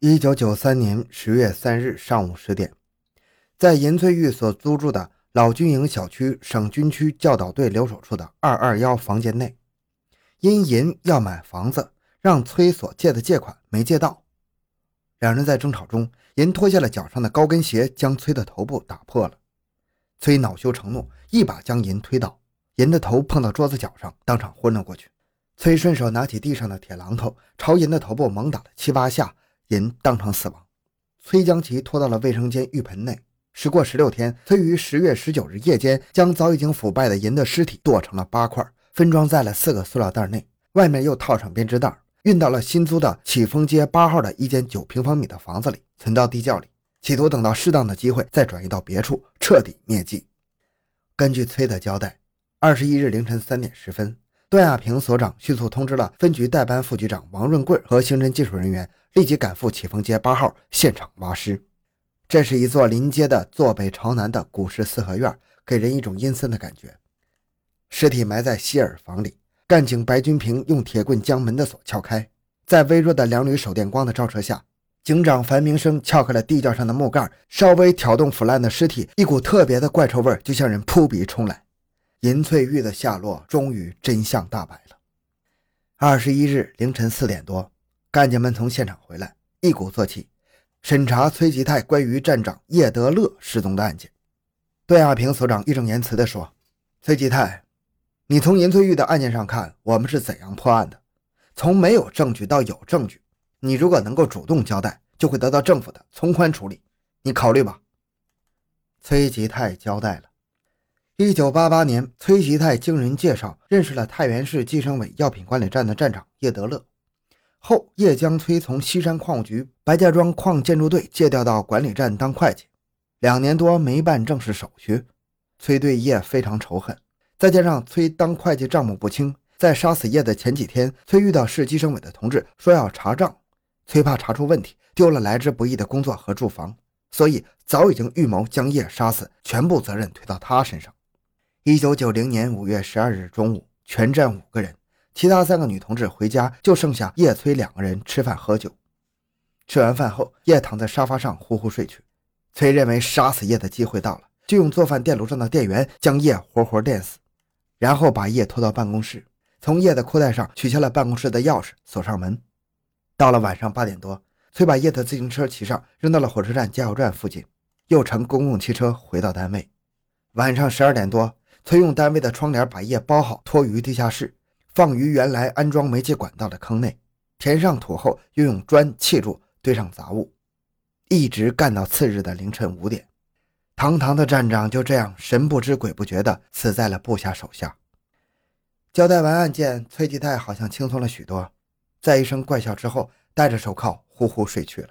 一九九三年十月三日上午十点，在银翠玉所租住的老军营小区省军区教导队留守处的二二幺房间内，因银要买房子，让崔所借的借款没借到，两人在争吵中，银脱下了脚上的高跟鞋，将崔的头部打破了。崔恼羞成怒，一把将银推倒，银的头碰到桌子角上，当场昏了过去。崔顺手拿起地上的铁榔头，朝银的头部猛打了七八下，银当场死亡。崔将其拖到了卫生间浴盆内。时过十六天，崔于十月十九日夜间将早已经腐败的银的尸体剁成了八块，分装在了四个塑料袋内，外面又套上编织袋，运到了新租的启丰街八号的一间九平方米的房子里，存到地窖里，企图等到适当的机会再转移到别处，彻底灭迹。根据崔的交代，二十一日凌晨三点十分。段亚平所长迅速通知了分局代班副局长王润贵和刑侦技术人员，立即赶赴启丰街八号现场挖尸。这是一座临街的坐北朝南的古式四合院，给人一种阴森的感觉。尸体埋在西耳房里，干警白军平用铁棍将门的锁撬开，在微弱的两缕手电光的照射下，警长樊明生撬开了地窖上的木盖，稍微挑动腐烂的尸体，一股特别的怪臭味就向人扑鼻冲来。银翠玉的下落终于真相大白了。二十一日凌晨四点多，干警们从现场回来，一鼓作气审查崔吉泰关于站长叶德乐失踪的案件。段亚平所长义正言辞地说：“崔吉泰，你从银翠玉的案件上看，我们是怎样破案的？从没有证据到有证据，你如果能够主动交代，就会得到政府的从宽处理。你考虑吧。”崔吉泰交代了。一九八八年，崔吉泰经人介绍认识了太原市计生委药品管理站的站长叶德乐，后叶将崔从西山矿务局白家庄矿建筑队借调到管理站当会计，两年多没办正式手续，崔对叶非常仇恨。再加上崔当会计账目不清，在杀死叶的前几天，崔遇到市计生委的同志说要查账，崔怕查出问题，丢了来之不易的工作和住房，所以早已经预谋将叶杀死，全部责任推到他身上。一九九零年五月十二日中午，全站五个人，其他三个女同志回家，就剩下叶崔两个人吃饭喝酒。吃完饭后，叶躺在沙发上呼呼睡去。崔认为杀死叶的机会到了，就用做饭电炉上的电源将叶活活电死，然后把叶拖到办公室，从叶的裤带上取下了办公室的钥匙，锁上门。到了晚上八点多，崔把叶的自行车骑上，扔到了火车站加油站附近，又乘公共汽车回到单位。晚上十二点多。崔用单位的窗帘把叶包好，拖于地下室，放于原来安装煤气管道的坑内，填上土后，又用砖砌住，堆上杂物，一直干到次日的凌晨五点。堂堂的站长就这样神不知鬼不觉地死在了部下手下。交代完案件，崔吉泰好像轻松了许多，在一声怪笑之后，戴着手铐呼呼睡去了。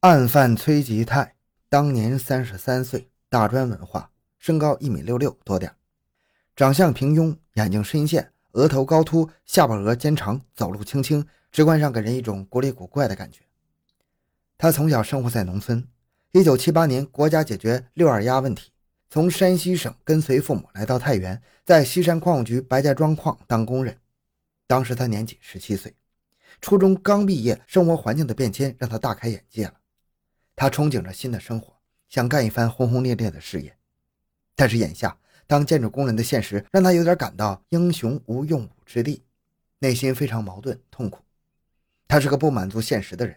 案犯崔吉泰当年三十三岁，大专文化。身高一米六六多点，长相平庸，眼睛深陷，额头高凸，下巴额尖长，走路轻轻，直观上给人一种古里古怪的感觉。他从小生活在农村。一九七八年，国家解决“六二压”问题，从山西省跟随父母来到太原，在西山矿务局白家庄矿当工人。当时他年仅十七岁，初中刚毕业，生活环境的变迁让他大开眼界了。他憧憬着新的生活，想干一番轰轰烈烈的事业。但是眼下当建筑工人的现实让他有点感到英雄无用武之地，内心非常矛盾痛苦。他是个不满足现实的人。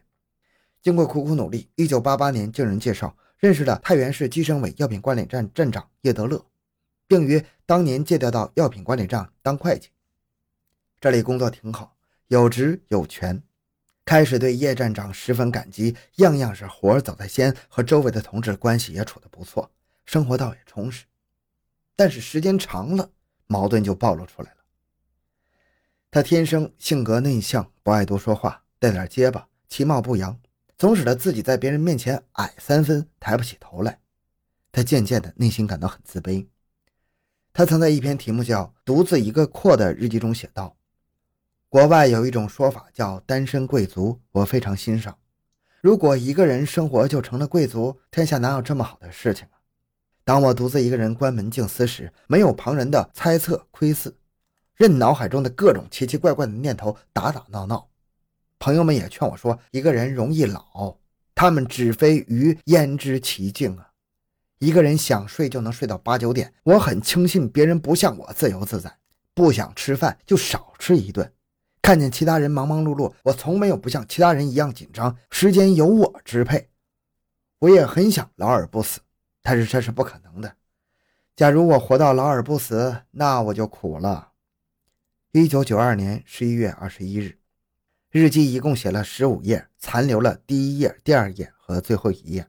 经过苦苦努力，一九八八年经人介绍认识了太原市计生委药品管理站站长叶德乐，并于当年借调到药品管理站当会计。这里工作挺好，有职有权。开始对叶站长十分感激，样样是活走在先，和周围的同志关系也处得不错，生活倒也充实。但是时间长了，矛盾就暴露出来了。他天生性格内向，不爱多说话，带点结巴，其貌不扬，总使得自己在别人面前矮三分，抬不起头来。他渐渐的内心感到很自卑。他曾在一篇题目叫《独自一个阔》的日记中写道：“国外有一种说法叫单身贵族，我非常欣赏。如果一个人生活就成了贵族，天下哪有这么好的事情？”当我独自一个人关门静思时，没有旁人的猜测窥伺，任脑海中的各种奇奇怪怪的念头打打闹闹。朋友们也劝我说，一个人容易老，他们只非鱼焉知其境啊！一个人想睡就能睡到八九点，我很轻信别人不像我自由自在，不想吃饭就少吃一顿。看见其他人忙忙碌碌，我从没有不像其他人一样紧张，时间由我支配。我也很想老而不死，但是这是不可能的。假如我活到老而不死，那我就苦了。一九九二年十一月二十一日。日记一共写了十五页，残留了第一页、第二页和最后一页。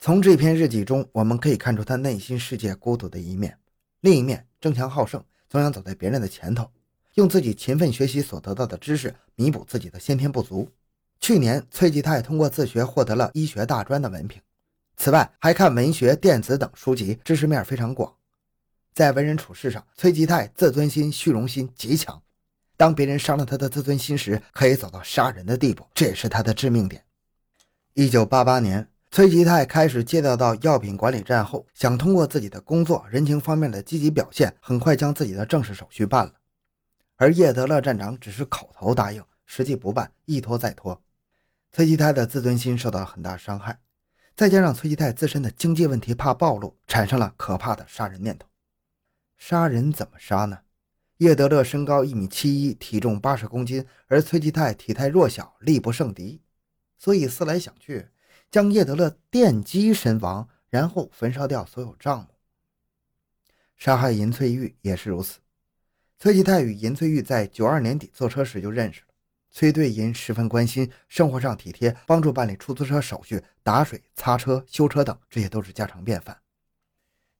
从这篇日记中，我们可以看出他内心世界孤独的一面。另一面，争强好胜，总想走在别人的前头，用自己勤奋学习所得到的知识弥补自己的先天不足。去年，崔吉泰通过自学获得了医学大专的文凭。此外，还看文学、电子等书籍，知识面非常广。在为人处事上，崔吉泰自尊心、虚荣心极强。当别人伤了他的自尊心时，可以走到杀人的地步，这也是他的致命点。一九八八年，崔吉泰开始借调到药品管理站后，想通过自己的工作、人情方面的积极表现，很快将自己的正式手续办了。而叶德勒站长只是口头答应，实际不办，一拖再拖，崔吉泰的自尊心受到很大伤害。再加上崔吉泰自身的经济问题怕暴露，产生了可怕的杀人念头。杀人怎么杀呢？叶德乐身高一米七一，体重八十公斤，而崔吉泰体态弱小，力不胜敌，所以思来想去，将叶德乐电击身亡，然后焚烧掉所有账目。杀害银翠玉也是如此。崔吉泰与银翠玉在九二年底坐车时就认识，崔对银十分关心，生活上体贴，帮助办理出租车手续、打水、擦车、修车等，这些都是家常便饭。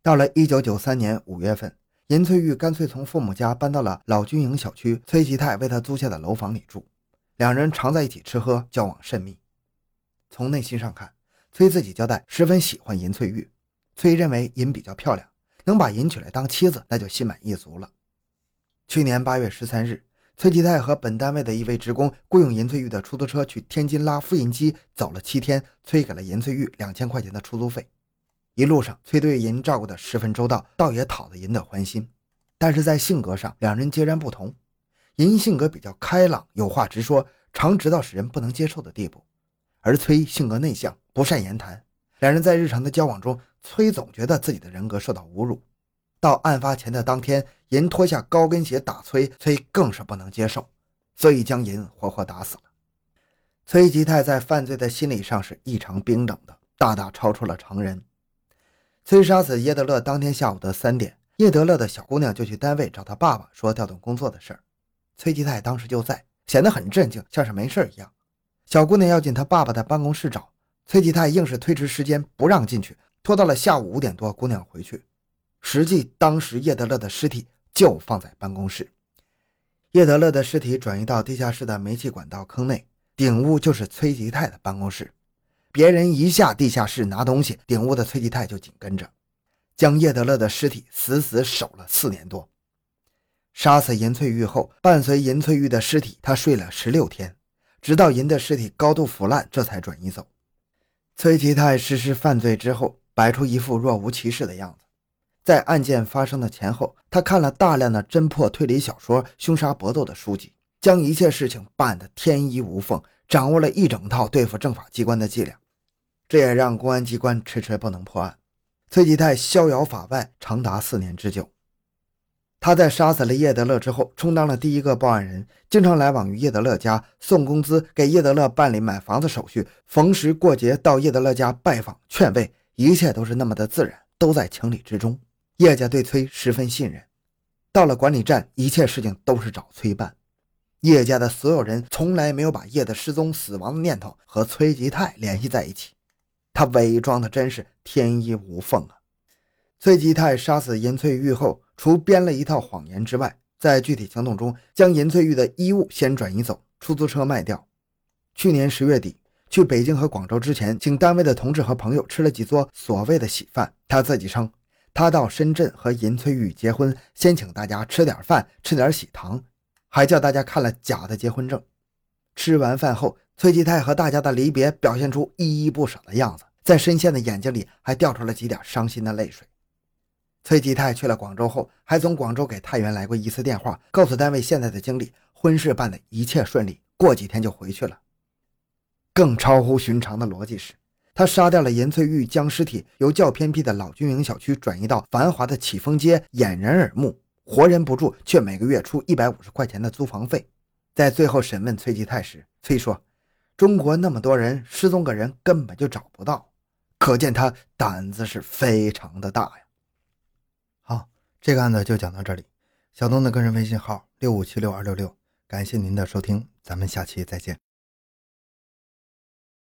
到了一九九三年五月份。银翠玉干脆从父母家搬到了老军营小区崔吉泰为他租下的楼房里住，两人常在一起吃喝，交往甚密。从内心上看，崔自己交代十分喜欢银翠玉。崔认为银比较漂亮，能把银娶来当妻子，那就心满意足了。去年八月十三日，崔吉泰和本单位的一位职工雇佣银翠玉的出租车去天津拉复印机，走了七天，崔给了银翠玉两千块钱的出租费。一路上，崔对银照顾得十分周到，倒也讨了银的欢心。但是在性格上，两人截然不同。银性格比较开朗，有话直说，常直到使人不能接受的地步；而崔性格内向，不善言谈。两人在日常的交往中，崔总觉得自己的人格受到侮辱。到案发前的当天，银脱下高跟鞋打崔，崔更是不能接受，所以将银活活打死了。崔吉泰在犯罪的心理上是异常冰冷的，大大超出了常人。崔杀死叶德勒当天下午的三点，叶德勒的小姑娘就去单位找他爸爸说调动工作的事儿。崔吉泰当时就在，显得很镇静，像是没事一样。小姑娘要进他爸爸的办公室找崔吉泰，硬是推迟时间不让进去，拖到了下午五点多，姑娘回去。实际当时叶德勒的尸体就放在办公室，叶德勒的尸体转移到地下室的煤气管道坑内，顶屋就是崔吉泰的办公室。别人一下地下室拿东西，顶屋的崔吉泰就紧跟着，将叶德勒的尸体死死守了四年多。杀死银翠玉后，伴随银翠玉的尸体，他睡了十六天，直到银的尸体高度腐烂，这才转移走。崔吉泰实施犯罪之后，摆出一副若无其事的样子。在案件发生的前后，他看了大量的侦破推理小说、凶杀搏斗的书籍，将一切事情办得天衣无缝。掌握了一整套对付政法机关的伎俩，这也让公安机关迟迟不能破案。崔吉泰逍遥法外长达四年之久。他在杀死了叶德乐之后，充当了第一个报案人，经常来往于叶德乐家送工资，给叶德乐办理买房子手续，逢时过节到叶德乐家拜访劝慰，一切都是那么的自然，都在情理之中。叶家对崔十分信任，到了管理站，一切事情都是找崔办。叶家的所有人从来没有把叶的失踪、死亡的念头和崔吉泰联系在一起，他伪装的真是天衣无缝啊！崔吉泰杀死银翠玉后，除编了一套谎言之外，在具体行动中将银翠玉的衣物先转移走，出租车卖掉。去年十月底去北京和广州之前，请单位的同志和朋友吃了几桌所谓的喜饭。他自己称，他到深圳和银翠玉结婚，先请大家吃点饭，吃点喜糖。还叫大家看了假的结婚证。吃完饭后，崔吉泰和大家的离别表现出依依不舍的样子，在深陷的眼睛里还掉出了几点伤心的泪水。崔吉泰去了广州后，还从广州给太原来过一次电话，告诉单位现在的经理，婚事办的一切顺利，过几天就回去了。更超乎寻常的逻辑是，他杀掉了银翠玉，将尸体由较偏僻的老军营小区转移到繁华的启丰街，掩人耳目，活人不住，却每个月出一百五十块钱的租房费。在最后审问崔继泰时，崔说：“中国那么多人失踪个人根本就找不到，可见他胆子是非常的大呀。”好，这个案子就讲到这里。小东的个人微信号六五七六二六六，感谢您的收听，咱们下期再见。